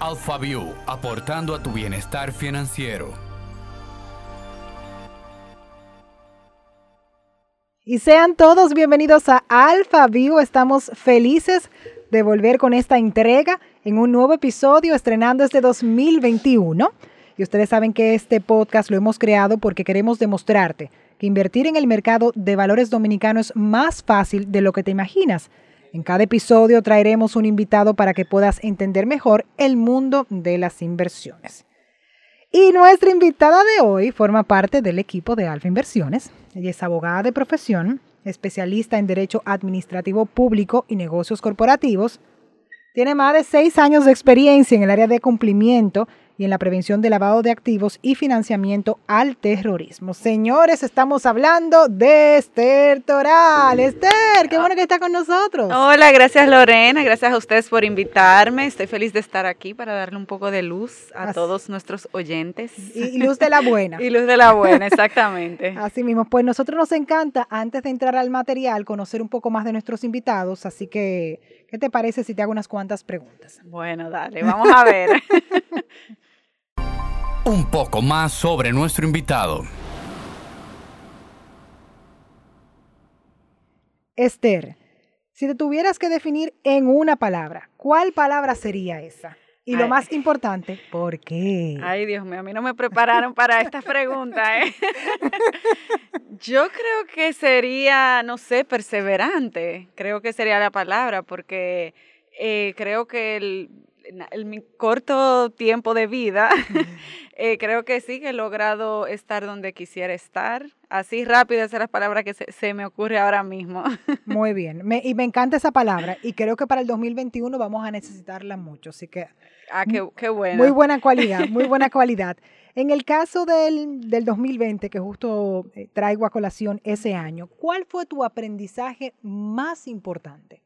AlphaView, aportando a tu bienestar financiero. Y sean todos bienvenidos a AlphaView. Estamos felices de volver con esta entrega en un nuevo episodio estrenando este 2021. Y ustedes saben que este podcast lo hemos creado porque queremos demostrarte que invertir en el mercado de valores dominicano es más fácil de lo que te imaginas. En cada episodio traeremos un invitado para que puedas entender mejor el mundo de las inversiones. Y nuestra invitada de hoy forma parte del equipo de Alfa Inversiones. Ella es abogada de profesión, especialista en Derecho Administrativo Público y Negocios Corporativos. Tiene más de seis años de experiencia en el área de cumplimiento y en la prevención de lavado de activos y financiamiento al terrorismo. Señores, estamos hablando de Esther Toral. Esther, qué bueno que está con nosotros. Hola, gracias Lorena, gracias a ustedes por invitarme. Estoy feliz de estar aquí para darle un poco de luz a todos nuestros oyentes. Y, luz de la buena. y luz de la buena, exactamente. Así mismo, pues nosotros nos encanta, antes de entrar al material, conocer un poco más de nuestros invitados, así que, ¿qué te parece si te hago unas cuantas preguntas? Bueno, dale, vamos a ver. un poco más sobre nuestro invitado. Esther, si te tuvieras que definir en una palabra, ¿cuál palabra sería esa? Y lo más importante, ¿por qué? Ay, Dios mío, a mí no me prepararon para esta pregunta. ¿eh? Yo creo que sería, no sé, perseverante. Creo que sería la palabra, porque eh, creo que el, en mi corto tiempo de vida, eh, creo que sí que he logrado estar donde quisiera estar. Así rápido, esas son las palabras que se, me ocurre ahora mismo. Muy bien, y me encanta esa palabra y creo que para el 2021 vamos a necesitarla mucho, así que... Ah, qué, qué bueno. Muy buena cualidad, muy buena cualidad. En el caso del, del 2020, que justo eh, traigo a colación ese año, ¿cuál fue tu aprendizaje más importante?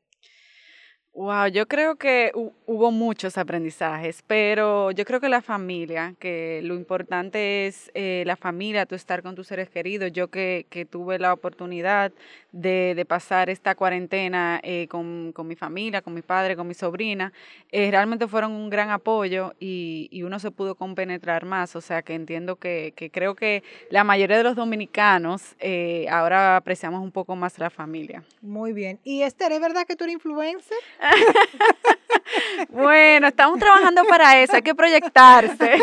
Wow, yo creo que hubo muchos aprendizajes, pero yo creo que la familia, que lo importante es eh, la familia, tú estar con tus seres queridos. Yo que, que tuve la oportunidad de, de pasar esta cuarentena eh, con, con, mi familia, con mi padre, con mi sobrina, eh, realmente fueron un gran apoyo y, y, uno se pudo compenetrar más. O sea que entiendo que, que creo que la mayoría de los dominicanos ahora apreciamos un poco más la familia. Muy bien. ¿Y Esther, es verdad que tú eres influencer? bueno, estamos trabajando para eso, hay que proyectarse.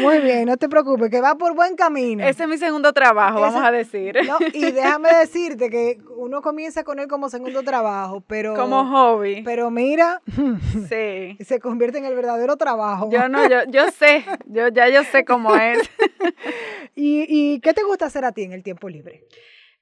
Muy bien, no te preocupes, que va por buen camino. Ese es mi segundo trabajo, vamos a decir. y déjame decirte que uno comienza con él como segundo trabajo, pero... Como hobby. Pero mira, sí. se convierte en el verdadero trabajo. Yo no, yo, yo sé, yo ya yo sé cómo es. ¿Y, ¿Y qué te gusta hacer a ti en el tiempo libre?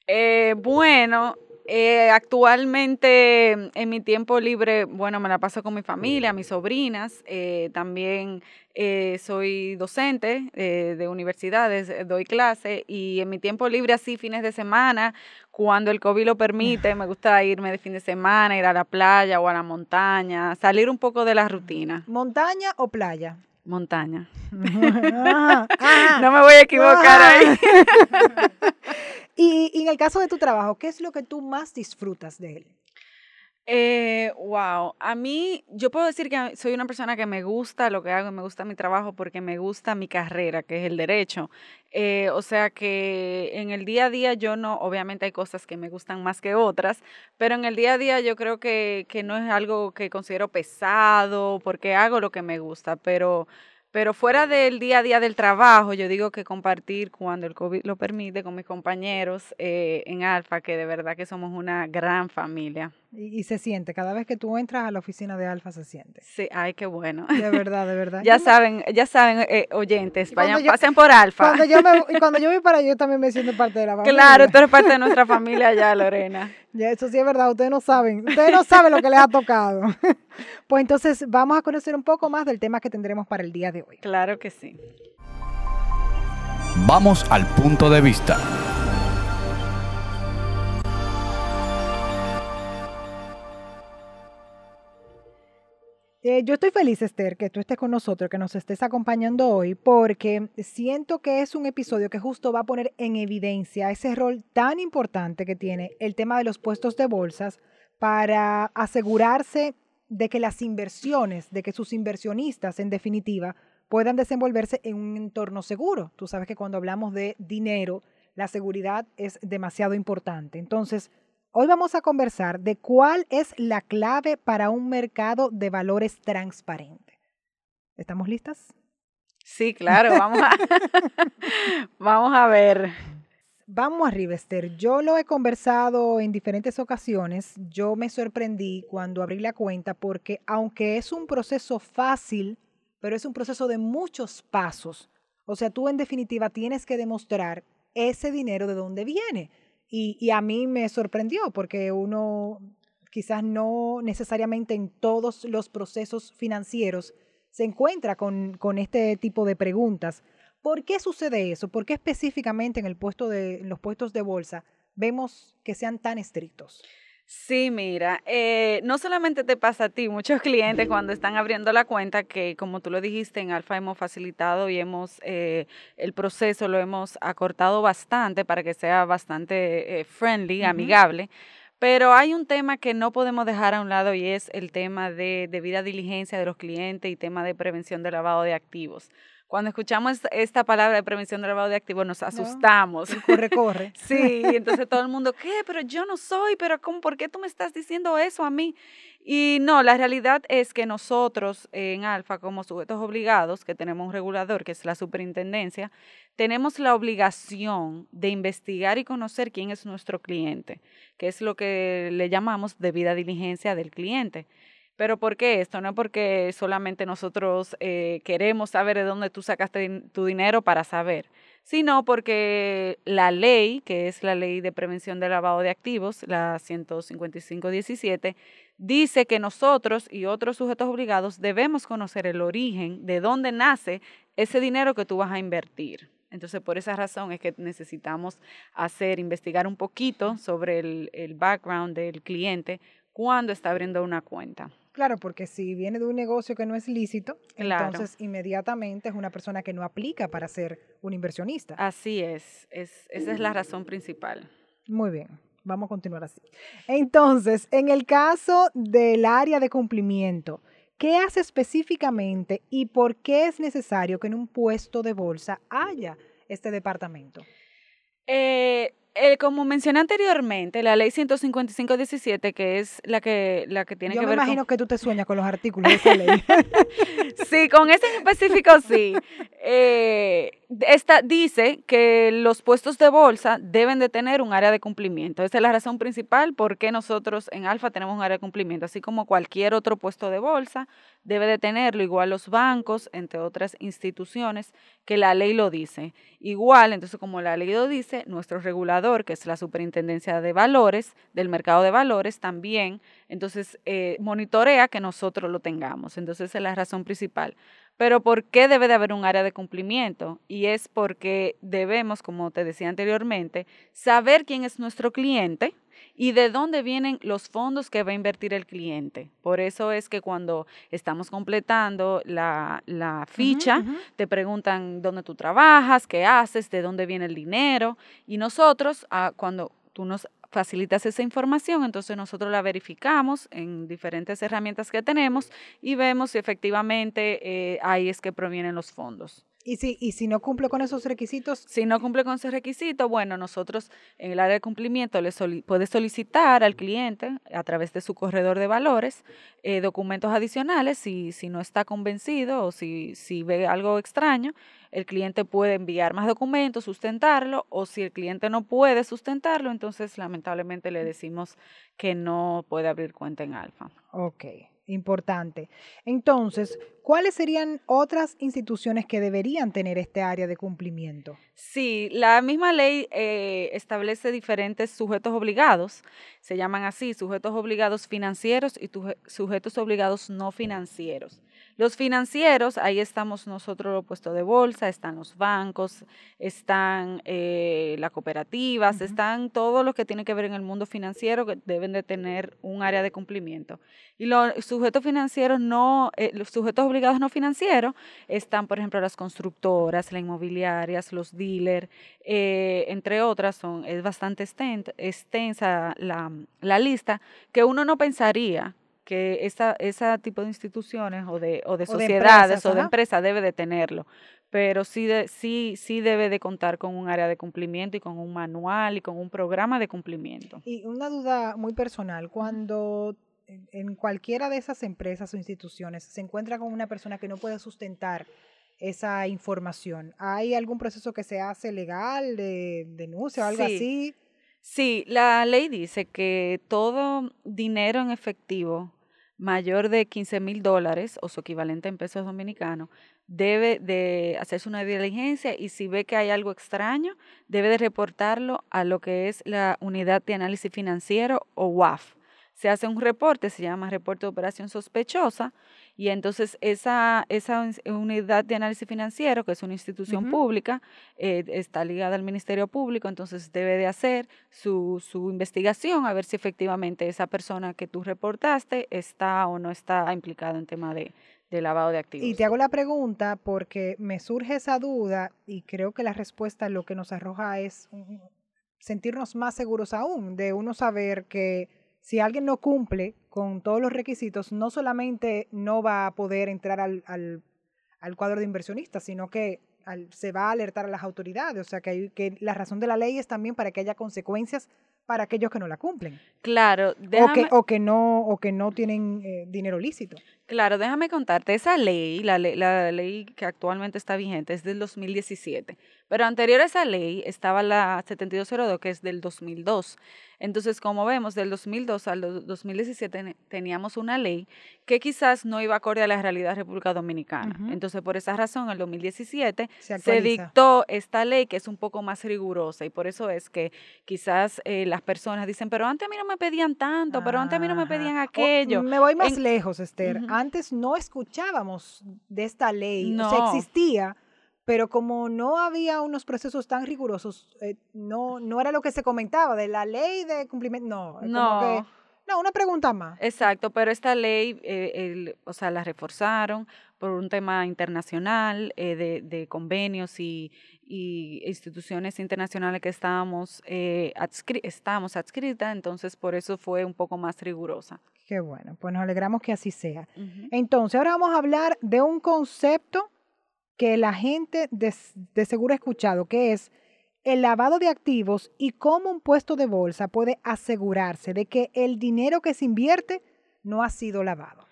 Eh, bueno, eh, actualmente en mi tiempo libre, bueno, me la paso con mi familia, mis sobrinas, eh, también eh, soy docente de universidades, doy clase y en mi tiempo libre así, fines de semana, cuando el COVID lo permite, me gusta irme de fin de semana, ir a la playa o a la montaña, salir un poco de la rutina. ¿Montaña o playa? Montaña. no me voy a equivocar ahí. y, en el caso de tu trabajo, ¿qué es lo que tú más disfrutas de él? Eh, wow, a mí yo puedo decir que soy una persona que me gusta lo que hago, me gusta mi trabajo porque me gusta mi carrera, que es el derecho. Eh, o sea que en el día a día yo no, obviamente hay cosas que me gustan más que otras, pero en el día a día yo creo que, que no es algo que considero pesado porque hago lo que me gusta, pero pero fuera del día a día del trabajo, yo digo que compartir cuando el COVID lo permite con mis compañeros eh, en Alfa, que de verdad que somos una gran familia. Y, se siente, cada vez que tú entras a la oficina de Alfa se siente. Sí, ay, qué bueno. De verdad, de verdad. ya saben, ya saben, eh, oyentes, vayan, pasen por Alfa. Cuando yo, me, cuando yo voy para allá, yo también me siento parte de la familia. Claro, tú eres parte de nuestra familia ya, Lorena. Ya, eso sí es verdad, ustedes no saben, ustedes no saben lo que les ha tocado. Pues entonces vamos a conocer un poco más del tema que tendremos para el día de hoy. Claro que sí. Vamos al punto de vista. Eh, yo estoy feliz, Esther, que tú estés con nosotros, que nos estés acompañando hoy, porque siento que es un episodio que justo va a poner en evidencia ese rol tan importante que tiene el tema de los puestos de bolsas para asegurarse de que las inversiones, de que sus inversionistas, en definitiva, puedan desenvolverse en un entorno seguro. Tú sabes que cuando hablamos de dinero, la seguridad es demasiado importante. Entonces, hoy vamos a conversar de cuál es la clave para un mercado de valores transparente. ¿Estamos listas? Sí, claro, vamos a, vamos a ver. Vamos arriba, Esther. Yo lo he conversado en diferentes ocasiones. Yo me sorprendí cuando abrí la cuenta porque aunque es un proceso fácil, pero es un proceso de muchos pasos. O sea, tú en definitiva tienes que demostrar ese dinero de dónde viene. Y, a mí me sorprendió porque uno quizás no necesariamente en todos los procesos financieros se encuentra con, con este tipo de preguntas. ¿Por qué sucede eso? ¿Por qué específicamente en los puestos de bolsa vemos que sean tan estrictos? Sí, mira, eh, no solamente te pasa a ti, muchos clientes cuando están abriendo la cuenta, que como tú lo dijiste, en Alfa hemos facilitado y hemos, eh, el proceso lo hemos acortado bastante para que sea bastante eh, friendly, amigable. Pero hay un tema que no podemos dejar a un lado y es el tema de debida diligencia de los clientes y tema de prevención de lavado de activos. Cuando escuchamos esta palabra de prevención de lavado de activos nos asustamos. corre, corre. sí, entonces todo el mundo, ¿qué? Pero yo no soy, pero ¿cómo, ¿por qué tú me estás diciendo eso a mí? Y no, la realidad es que nosotros en Alfa, como sujetos obligados, que tenemos un regulador, que es la superintendencia, tenemos la obligación de investigar y conocer quién es nuestro cliente, que es lo que le llamamos debida diligencia del cliente. Pero ¿por qué esto? No es porque solamente nosotros eh, queremos saber de dónde tú sacaste tu dinero para saber, sino porque la ley, que es la ley de prevención del lavado de activos, la 155.17, dice que nosotros y otros sujetos obligados debemos conocer el origen de dónde nace ese dinero que tú vas a invertir. Entonces, por esa razón es que necesitamos hacer, investigar un poquito sobre el, el background del cliente cuando está abriendo una cuenta. Claro, porque si viene de un negocio que no es lícito, entonces inmediatamente es una persona que no aplica para ser un inversionista. Así es, es esa es la razón principal. Muy bien, vamos a continuar así. Entonces, en el caso del área de cumplimiento, ¿qué hace específicamente y por qué es necesario que en un puesto de bolsa haya este departamento? Eh, eh, como mencioné anteriormente, la ley 155.17, que es la que, la que tiene que ver Yo me imagino que tú te sueñas con los artículos de esa ley. sí, con ese en específico sí. Eh, esta dice que los puestos de bolsa deben de tener un área de cumplimiento. Esa es la razón principal por qué nosotros en Alfa tenemos un área de cumplimiento, así como cualquier otro puesto de bolsa debe de tenerlo, igual los bancos, entre otras instituciones, que la ley lo dice. Igual, entonces como la ley lo dice, nuestro regulador, que es la Superintendencia de Valores, del mercado de valores, también, entonces eh, monitorea que nosotros lo tengamos. Entonces esa es la razón principal. Pero ¿por qué debe de haber un área de cumplimiento? Y es porque debemos, como te decía anteriormente, saber quién es nuestro cliente y de dónde vienen los fondos que va a invertir el cliente. Por eso es que cuando estamos completando la, ficha, te preguntan dónde tú trabajas, qué haces, de dónde viene el dinero. Y nosotros, ah, cuando tú nos facilitas esa información, entonces nosotros la verificamos en diferentes herramientas que tenemos y vemos si efectivamente eh, ahí es que provienen los fondos. ¿Y si, ¿Y si no cumple con esos requisitos? Si no cumple con esos requisitos, bueno, nosotros en el área de cumplimiento le puede solicitar al cliente a través de su corredor de valores eh, documentos adicionales si, si no está convencido o si, si ve algo extraño el cliente puede enviar más documentos, sustentarlo, o si el cliente no puede sustentarlo, entonces lamentablemente le decimos que no puede abrir cuenta en Alfa. Ok, importante. Entonces, ¿cuáles serían otras instituciones que deberían tener este área de cumplimiento? Sí, la misma ley eh, establece diferentes sujetos obligados, se llaman así, sujetos obligados financieros y sujetos obligados no financieros. Los financieros, ahí estamos nosotros lo puesto de bolsa, están los bancos, están eh, las cooperativas, están todo lo que tiene que ver en el mundo financiero que deben de tener un área de cumplimiento. Y los sujetos financieros no, eh, los sujetos obligados no financieros están, por ejemplo, las constructoras, las inmobiliarias, los dealers, eh, entre otras, son, es bastante extensa la, la lista que uno no pensaría que esa, ese tipo de instituciones o de, o de O de sociedades empresas, o de empresas debe de tenerlo. Pero sí, de, sí, sí debe de contar con un área de cumplimiento y con un manual y con un programa de cumplimiento. Y una duda muy personal, cuando en en cualquiera de esas empresas o instituciones se encuentra con una persona que no puede sustentar esa información, ¿hay algún proceso que se hace legal de denuncia o algo Sí. así? Sí, la ley dice que todo dinero en efectivo mayor de 15 mil dólares o su equivalente en pesos dominicanos debe de hacerse una diligencia y si ve que hay algo extraño, debe de reportarlo a lo que es la unidad de análisis financiero o UAF. Se hace un reporte, se llama reporte de operación sospechosa, y entonces esa, esa unidad de análisis financiero, que es una institución pública, eh, está ligada al Ministerio Público, entonces debe de hacer su, su investigación a ver si efectivamente esa persona que tú reportaste está o no está implicada en tema de, de lavado de activos. Y te hago la pregunta porque me surge esa duda y creo que la respuesta lo que nos arroja es sentirnos más seguros aún de uno saber que si alguien no cumple con todos los requisitos, no solamente no va a poder entrar al, al, al cuadro de inversionistas, sino que al- se va a alertar a las autoridades. O sea, que, hay- que la razón de la ley es también para que haya consecuencias para aquellos que no la cumplen Claro, o déjame, que, o que no o que no tienen eh, dinero lícito. Claro, déjame contarte, esa ley, la ley, la ley que actualmente está vigente es del 2017, pero anterior a esa ley estaba la 7202 que es del 2002. Entonces, como vemos, del 2002 al do- 2017 ne- teníamos una ley que quizás no iba acorde a la realidad de República Dominicana. Entonces, por esa razón, en el 2017 Se dictó esta ley que es un poco más rigurosa y por eso es que quizás eh, las personas dicen, pero antes a mí no me pedían tanto, pero antes a mí no me pedían aquello. me voy más En- lejos, Esther. Antes no escuchábamos de esta ley. O sea, No. existía, pero como no había unos procesos tan rigurosos, eh, no, no era lo que se comentaba de la ley de cumplimiento. No, es como No. que- no, una pregunta más. Exacto, pero esta ley, eh, el- o sea, la reforzaron por un tema internacional eh, de, de convenios y, y instituciones internacionales que estábamos, eh, adscri- estábamos adscritas, entonces por eso fue un poco más rigurosa. Qué bueno, pues nos alegramos que así sea. Ujú. Entonces, ahora vamos a hablar de un concepto que la gente de, seguro ha escuchado, que es el lavado de activos y cómo un puesto de bolsa puede asegurarse de que el dinero que se invierte no ha sido lavado.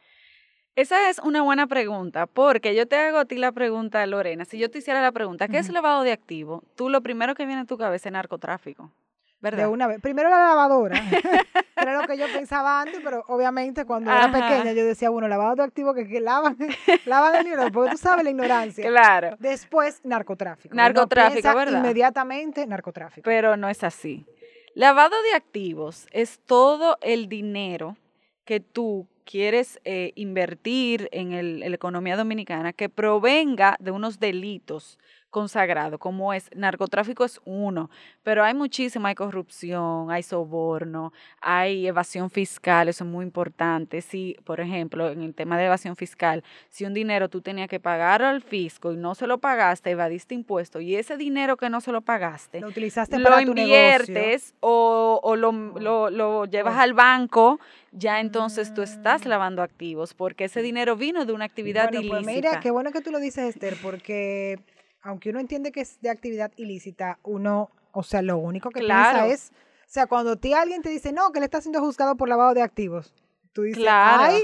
Esa es una buena pregunta, porque yo te hago a ti la pregunta, Lorena. Si yo te hiciera la pregunta, ¿qué es lavado de activo? Tú lo primero que viene a tu cabeza es narcotráfico, ¿verdad? De una vez. Primero la lavadora. era lo que yo pensaba antes, pero obviamente cuando era pequeña yo decía, bueno, lavado de activos que, que lavan, lavan el dinero, porque tú sabes la ignorancia. Claro, Después, narcotráfico. Narcotráfico, ¿verdad? Inmediatamente, narcotráfico. pero no es así. Lavado de activos es todo el dinero que tú quieres eh, invertir en, el- en la economía dominicana que provenga de unos delitos consagrados, como es narcotráfico es uno, pero hay muchísima, hay corrupción, hay soborno, hay evasión fiscal, eso es muy importante. Si, por ejemplo, en el tema de evasión fiscal, si un dinero tú tenías que pagar al fisco y no se lo pagaste, evadiste impuestos, y ese dinero que no se lo pagaste, Lo utilizaste lo para tu inviertes o, o lo, lo- lo llevas Oh. al banco, ya entonces tú estás Mm. lavando activos, porque ese dinero vino de una actividad bueno, ilícita. Pues mira, qué bueno que tú lo dices, Esther, porque aunque uno entiende que es de actividad ilícita, uno, o sea, lo único que Claro. piensa es, o sea, cuando a ti alguien te dice, no, que le está siendo juzgado por lavado de activos, tú dices, Claro. ay,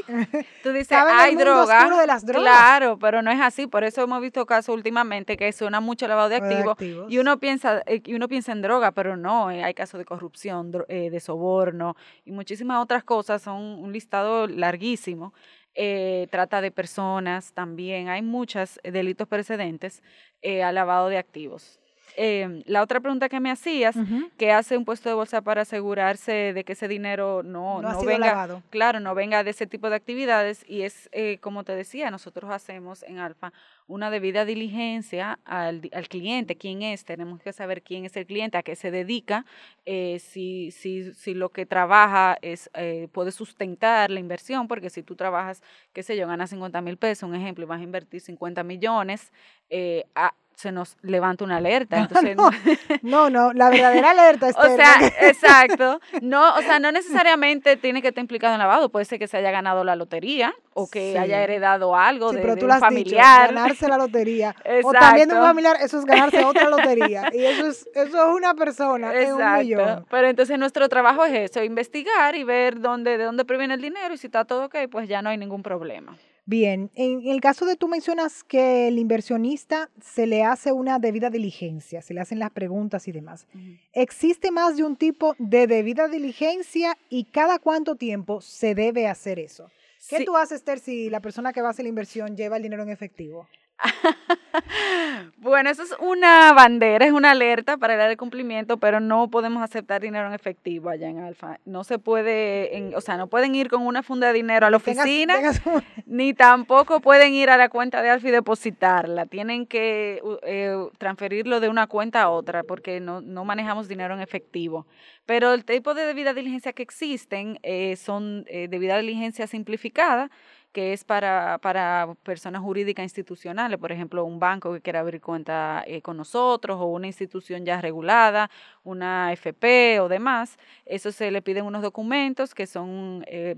Tú dices, hay droga. oscuro de las drogas. Claro, pero no es así. Por eso hemos visto casos últimamente que suena mucho lavado de Lavado de activos. Y uno piensa, eh, y uno piensa en droga, pero no, eh, hay casos de corrupción, eh, de soborno y muchísimas otras cosas, son un listado larguísimo. Eh, trata de personas también, hay muchos delitos precedentes eh, al lavado de activos. Eh, la otra pregunta que me hacías. ¿qué hace un puesto de bolsa para asegurarse de que ese dinero no, no, no venga? lavado. Claro, no venga de ese tipo de actividades y es, eh, como te decía, nosotros hacemos en Alfa una debida diligencia al, al cliente, quién es, tenemos que saber quién es el cliente, a qué se dedica, eh, si, si, si lo que trabaja es, eh, puede sustentar la inversión, porque si tú trabajas, qué sé yo, ganas 50 mil pesos, un ejemplo, y vas a invertir 50 millones, eh, a- se nos levanta una alerta. Entonces, no, no, la verdadera alerta es... o sea, exacto. No, o sea, no necesariamente tiene que estar implicado en lavado. Puede ser que se haya ganado la lotería o que haya heredado algo de, pero tú un familiar. ganarse la lotería. o también de un familiar, eso es ganarse otra lotería. Y eso es, eso es una persona, es un millón. Pero entonces nuestro trabajo es eso, investigar y ver dónde, de dónde proviene el dinero y si está todo ok, pues ya no hay ningún problema. Bien, en el caso de tú mencionas que el inversionista se le hace una debida diligencia, se le hacen las preguntas y demás. ¿Existe más de un tipo de debida diligencia y cada cuánto tiempo se debe hacer eso? ¿Qué tú haces, Esther, si la persona que va a hacer la inversión lleva el dinero en efectivo? bueno, eso es una bandera, es una alerta para el cumplimiento, pero no podemos aceptar dinero en efectivo allá en Alfa. No se puede, o sea, no pueden ir con una funda de dinero a la oficina, ni tampoco pueden ir a la cuenta de Alfa y depositarla. Tienen que eh, transferirlo de una cuenta a otra porque no, no, manejamos dinero en efectivo. Pero el tipo de debida diligencia que existen eh, son eh, debida diligencia simplificada que es para, para personas jurídicas institucionales, por ejemplo, un banco que quiera abrir cuenta eh, con nosotros o una institución ya regulada, una FP o demás. Eso se le piden unos documentos que son eh,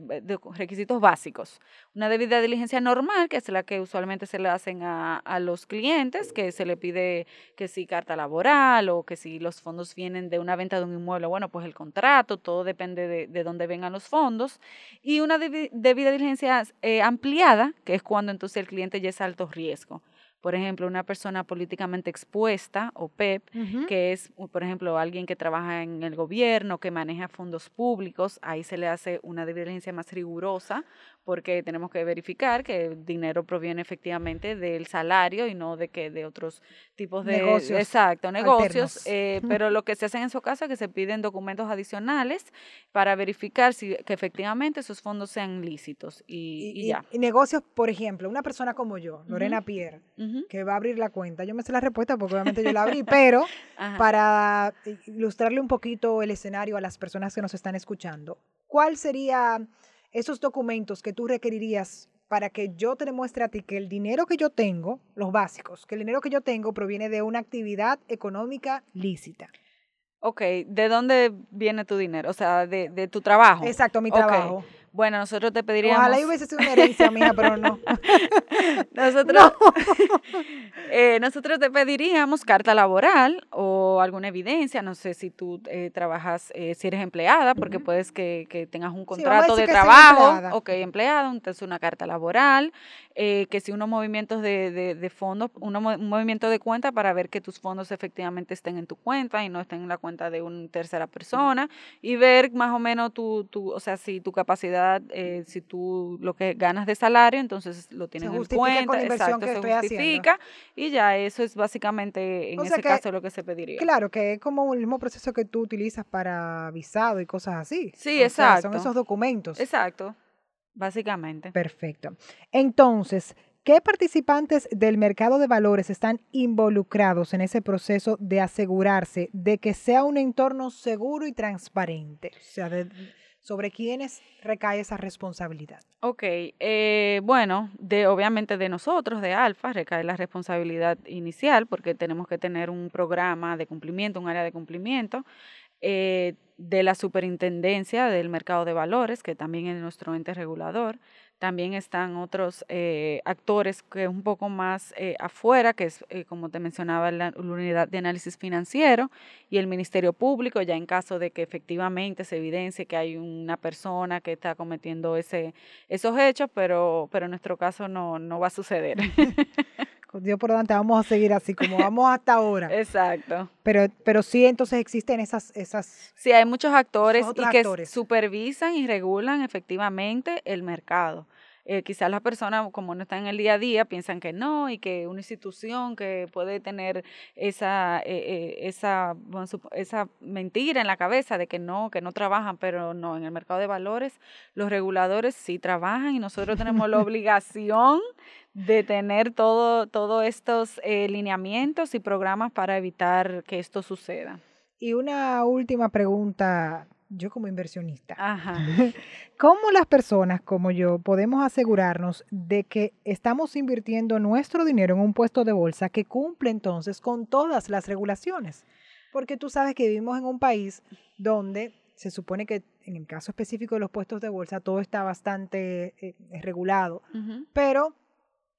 requisitos básicos. Una debida diligencia normal, que es la que usualmente se le hacen a, a los clientes, que se le pide que si carta laboral o que si los fondos vienen de una venta de un inmueble, bueno, pues el contrato, todo depende de, de dónde vengan los fondos. Y una debida diligencia eh, ampliada, que es cuando entonces el cliente ya es alto riesgo. Por ejemplo, una persona políticamente expuesta o PEP, e que es, por ejemplo, alguien que trabaja en el gobierno, que maneja fondos públicos, ahí se le hace una diligencia más rigurosa porque tenemos que verificar que el dinero proviene efectivamente del salario y no de que de otros tipos de negocios. Exacto, negocios. Eh, pero lo que se hace en su caso es que se piden documentos adicionales para verificar si que efectivamente esos fondos sean lícitos y, ya. Y, negocios, por ejemplo, una persona como yo, Lorena Pierre, que va a abrir la cuenta, yo me sé la respuesta porque obviamente yo la abrí, pero para ilustrarle un poquito el escenario a las personas que nos están escuchando, ¿cuál sería esos documentos que tú requerirías para que yo te demuestre a ti que el dinero que yo tengo, los básicos, que el dinero que yo tengo proviene de una actividad económica lícita. Ok, ¿de dónde viene tu dinero? O sea, de, de tu trabajo. Exacto, mi trabajo. Bueno, nosotros te pediríamos... Ojalá hubiese sido una herencia mía, pero no. nosotros, eh, nosotros te pediríamos carta laboral o alguna evidencia. No sé si tú eh, trabajas, eh, si eres empleada, porque puedes que, que, tengas un contrato de trabajo. Ok, empleada, entonces una carta laboral. Que si unos movimientos de, de, de fondos, un movimiento de cuenta para ver que tus fondos efectivamente estén en tu cuenta y no estén en la cuenta de una tercera persona. Y ver más o menos tu, tu o sea, si tu capacidad eh, si tú lo que ganas de salario, entonces lo tienes en cuenta, exacto, se justifica y ya eso es básicamente en ese caso lo que se pediría. Claro, que es como el mismo proceso que tú utilizas para visado y cosas así. Sí, exacto. son esos documentos. Exacto, básicamente. Perfecto. Entonces, ¿Qué participantes del mercado de valores están involucrados en ese proceso de asegurarse de que sea un entorno seguro y transparente? O sea, de, sobre quiénes recae esa responsabilidad. Ok, eh, bueno, de, obviamente de nosotros, de Alfa, recae la responsabilidad inicial porque tenemos que tener un programa de cumplimiento, un área de cumplimiento. Eh, de la superintendencia del mercado de valores, que también es nuestro ente regulador, también están otros eh, actores que un poco más eh, afuera, que es, como te mencionaba, la, unidad de análisis financiero y el Ministerio Público, ya en caso de que efectivamente se evidencie que hay una persona que está cometiendo ese, esos hechos, pero, pero en nuestro caso no, no va a suceder. Dios por delante, vamos a seguir así como vamos hasta ahora. Exacto. Pero, pero sí, entonces existen esas... esas sí, hay muchos actores y que supervisan y regulan efectivamente el mercado. Eh, quizás las personas, como no están en el día a día, piensan que no y que una institución que puede tener esa, eh, eh, esa, esa mentira en la cabeza de que no, que no trabajan, pero no, en el mercado de valores los reguladores sí trabajan y nosotros tenemos la obligación de tener todo, todos estos lineamientos y programas para evitar que esto suceda. Y una última pregunta yo como inversionista. Ajá. ¿Cómo las personas como yo podemos asegurarnos de que estamos invirtiendo nuestro dinero en un puesto de bolsa que cumple entonces con todas las regulaciones? Porque tú sabes que vivimos en un país donde se supone que en el caso específico de los puestos de bolsa todo está bastante eh, regulado, Ujú. pero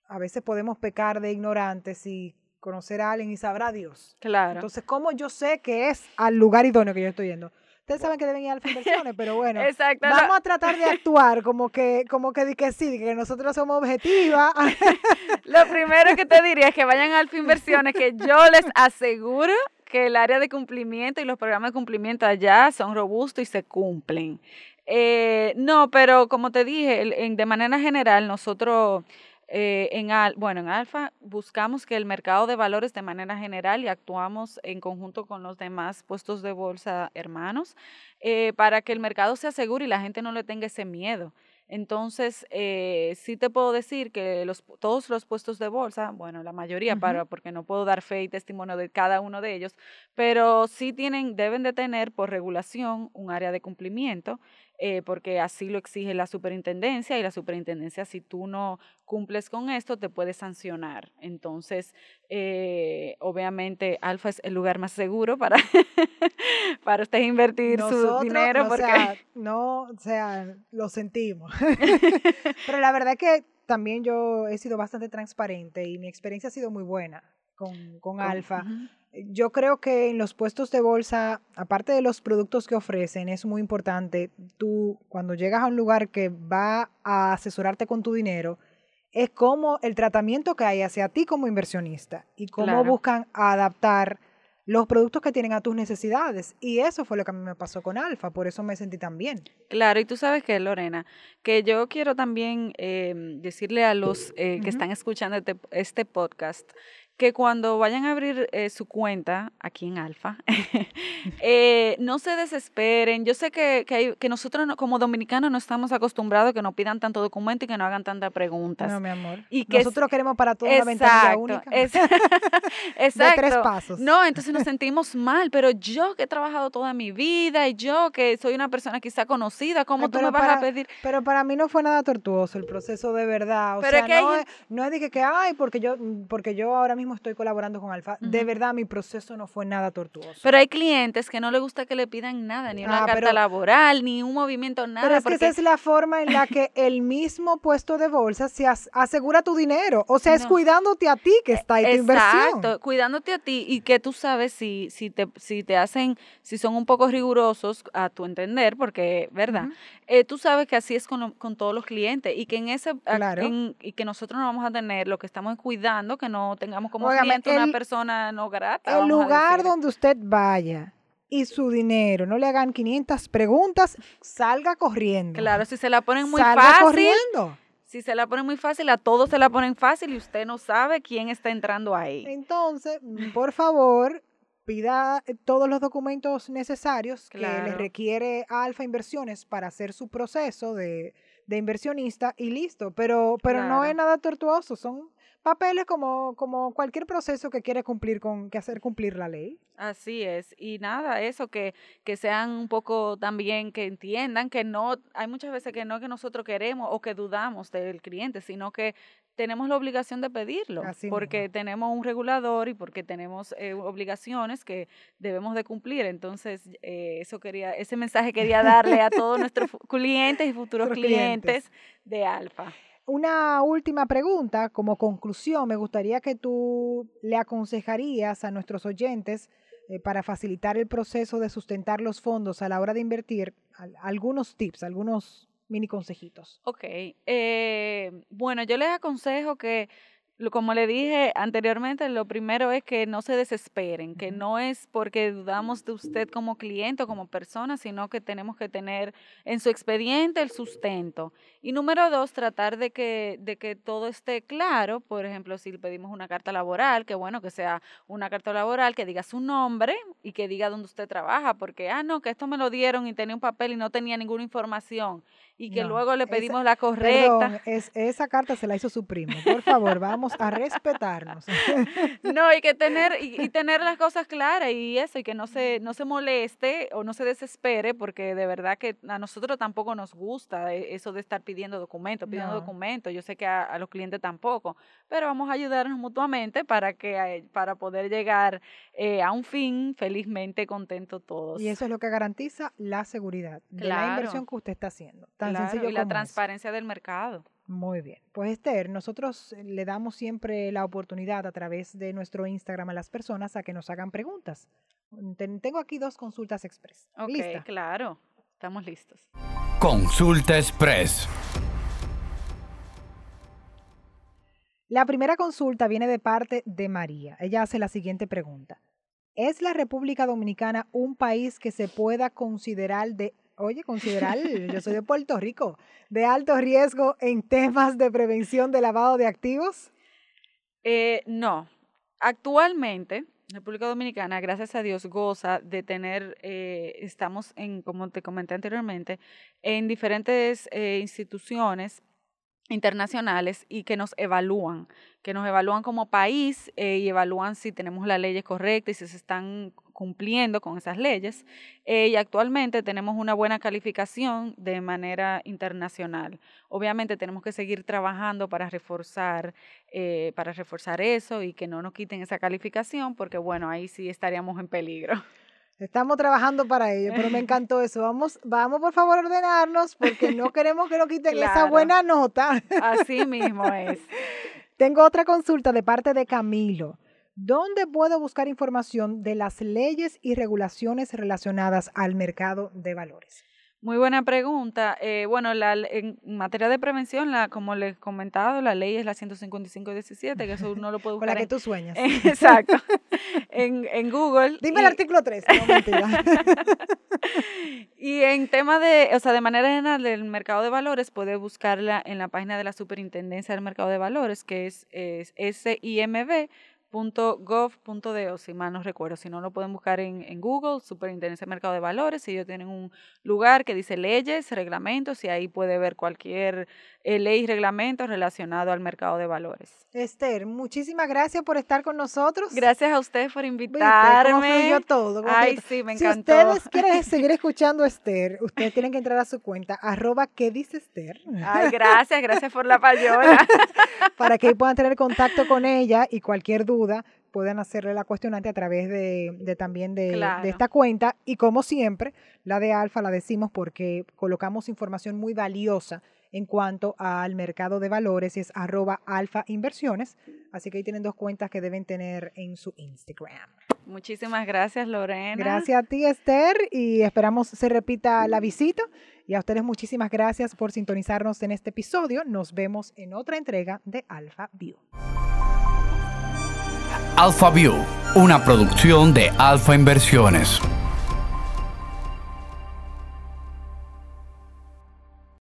a veces podemos pecar de ignorantes y conocer a alguien y sabrá Dios. Claro. Entonces, ¿cómo yo sé que es al lugar idóneo que yo estoy yendo? Ustedes saben que deben ir a Alfa Inversiones, pero bueno, Exacto. vamos a tratar de actuar como que, como que, que sí, que nosotros somos objetivas. Lo primero que te diría es que vayan a Alfa Inversiones, que yo les aseguro que el área de cumplimiento y los programas de cumplimiento allá son robustos y se cumplen. Eh, no, pero como te dije, el- en- de manera general, nosotros eh, en, Al- bueno, en Alfa buscamos que el mercado de valores de manera general y actuamos en conjunto con los demás puestos de bolsa hermanos eh, para que el mercado se asegure y la gente no le tenga ese miedo. Entonces, eh, sí te puedo decir que los, todos los puestos de bolsa, bueno, la mayoría, para, porque no puedo dar fe y testimonio de cada uno de ellos, pero sí tienen, deben de tener por regulación un área de cumplimiento, eh, porque así lo exige la superintendencia y la superintendencia, si tú no cumples con esto, te puede sancionar. Entonces, eh, obviamente, Alfa es el lugar más seguro para, para usted invertir su dinero, o porque... sea, no, o sea, lo sentimos. pero la verdad que también yo he sido bastante transparente y mi experiencia ha sido muy buena con, con con- Alfa. Yo creo que en los puestos de bolsa, aparte de los productos que ofrecen, es muy importante, tú cuando llegas a un lugar que va a asesorarte con tu dinero, es como el tratamiento que hay hacia ti como inversionista y cómo Claro. buscan adaptar los productos que tienen a tus necesidades. Y eso fue lo que a mí me pasó con Alfa, por eso me sentí tan bien. Claro, y tú sabes que, Lorena, que yo quiero también em, decirle a los eh, que están escuchando este, este podcast que cuando vayan a abrir eh, su cuenta aquí en Alfa, eh, no se desesperen. Yo sé que, que, hay- que nosotros no- como dominicanos no estamos acostumbrados a que nos pidan tanto documento y que nos hagan tantas preguntas. No, mi amor. Y que es- Nosotros queremos para todo una ventanilla única es- de exacto. tres pasos. No, entonces nos sentimos mal, pero yo que he trabajado toda mi vida y yo que soy una persona quizá conocida, ¿cómo Ay, tú me vas a pedir? Pero para mí no fue nada tortuoso el proceso de verdad. O Pero es sea, que hay no, es, no es de que, que, ay, porque yo, porque yo ahora mismo estoy colaborando con Alfa. De Ujú. verdad, mi proceso no fue nada tortuoso. Pero hay clientes que no les gusta que le pidan nada, ni una Ah, carta pero- laboral, ni un movimiento, nada. Pero es que porque- esa es la forma en la que el mismo puesto de bolsa se as- asegura tu dinero. O sea, es No. cuidándote a ti que está ahí tu inversión. Exacto, cuidándote a ti y que tú sabes si, si, te, si te hacen, si son un poco rigurosos a tu entender, porque, ¿verdad? Ujú. Eh, tú sabes que así es con, lo- con todos los clientes y que en ese Claro. en- y que nosotros no vamos a tener lo que estamos es cuidando que no tengamos como cliente una el- persona no grata. El lugar donde usted vaya y su dinero no le hagan 500 preguntas, salga corriendo. Claro, si se la ponen muy salga fácil, corriendo. si se la ponen muy fácil, a todos se la ponen fácil y usted no sabe quién está entrando ahí. Entonces, mm, por favor, pida eh, todos los documentos necesarios que le requiere Alfa Inversiones para hacer su proceso de, de inversionista y listo. Pero, pero no es nada tortuoso, son papeles como, como cualquier proceso que quiere cumplir con, que hacer cumplir la ley. Así es. Y nada, eso, que, que sean un poco también, que entiendan que no, hay muchas veces que no que nosotros queremos o que dudamos del cliente, sino que tenemos la obligación de pedirlo, Así porque mismo. tenemos un regulador y porque tenemos eh, obligaciones que debemos de cumplir. Entonces, eh, eso quería, ese mensaje quería darle a todos nuestros clientes y futuros clientes de Alfa. Una última pregunta, como conclusión, me gustaría que tú le aconsejarías a nuestros oyentes eh, para facilitar el proceso de sustentar los fondos a la hora de invertir al- algunos tips, algunos mini consejitos. Ok, eh, bueno, yo les aconsejo que, como le dije anteriormente, lo primero es que no se desesperen, que no es porque dudamos de usted como cliente o como persona, sino que tenemos que tener en su expediente el sustento. Y número dos, tratar de que, de que todo esté claro, por ejemplo, si le pedimos una carta laboral, que bueno, que sea una carta laboral que diga su nombre y que diga dónde usted trabaja, porque, ah, no, que esto me lo dieron y tenía un papel y no tenía ninguna información y que No, luego le esa- pedimos la correcta. Perdón, es, esa carta se la hizo su primo. Por favor, vamos vamos a respetarnos. no, hay que tener, y, tener las cosas claras y eso, y que no se, no se moleste o no se desespere, porque de verdad que a nosotros tampoco nos gusta e, eso de estar pidiendo documentos, pidiendo documentos. Yo sé que a, los clientes tampoco, pero vamos a ayudarnos mutuamente para que eh, para poder llegar eh, a un fin felizmente contentos todos. Y eso es lo que garantiza la seguridad de la inversión que usted está haciendo. Tan sencillo y la transparencia del mercado. Muy bien. Pues Esther, nosotros eh, le damos siempre la oportunidad a través de nuestro Instagram a las personas a que nos hagan preguntas. Mm, tengo aquí dos consultas express. Ok, claro. Estamos listos. Consulta express. La primera consulta viene de parte de María. Ella hace la siguiente pregunta. ¿Es la República Dominicana un país que se pueda considerar de oye, considerar, yo soy de Puerto Rico, de alto riesgo en temas de prevención de lavado de activos? Eh, no. Actualmente, República Dominicana, gracias a Dios, goza de tener, eh, estamos en, como te comenté anteriormente, en diferentes eh, instituciones internacionales y que nos evalúan, que nos evalúan como país eh, y evalúan si tenemos las leyes correctas y si se están cumpliendo con esas leyes. Eh, y actualmente tenemos una buena calificación de manera internacional. Obviamente tenemos que seguir trabajando para reforzar, eh, para reforzar eso y que no nos quiten esa calificación, porque bueno, ahí sí estaríamos en peligro. Estamos trabajando para ello, pero me encantó eso. Vamos, vamos por favor a ordenarnos porque no queremos que nos quiten esa buena nota. Así mismo es. Tengo otra consulta de parte de Camilo. ¿Dónde puedo buscar información de las leyes y regulaciones relacionadas al mercado de valores? Muy buena pregunta. Eh, bueno, la, en materia de prevención, la, como les he comentado, la ley es la 155-17, que eso uno lo puede buscar. Con la que tú sueñas. exacto. en, en, Google. Dime el artículo 3. No, mentira. y en tema de, o sea, de manera general del mercado de valores, puede buscarla en la página de la Superintendencia del Mercado de Valores, que es, es SIMB .gov.do, si mal no recuerdo. Si no, lo pueden buscar en, en Google, Superintendencia de Mercado de Valores. Ellos tienen un lugar que dice leyes, reglamentos, y ahí puede ver cualquier eh, ley y reglamento relacionado al mercado de valores. Esther, muchísimas gracias por estar con nosotros. Gracias a ustedes por invitarme. ¿Cómo todo? Ay, sí, me encantó. Si ustedes quieren seguir escuchando a Esther, ustedes tienen que entrar a su cuenta, arroba ¿qué dice Esther? Ay, gracias, gracias por la payola. Para que puedan tener contacto con ella y cualquier duda puedan hacerle la cuestionante a través de, también de, de, esta cuenta. Y como siempre, la de Alfa la decimos porque colocamos información muy valiosa en cuanto al mercado de valores es arroba alfa inversiones. Así que ahí tienen dos cuentas que deben tener en su Instagram. Muchísimas gracias, Lorena. Gracias a ti, Esther, y esperamos se repita la visita. Y a ustedes muchísimas gracias por sintonizarnos en este episodio. Nos vemos en otra entrega de Alpha View. Alpha View, una producción de Alfa Inversiones.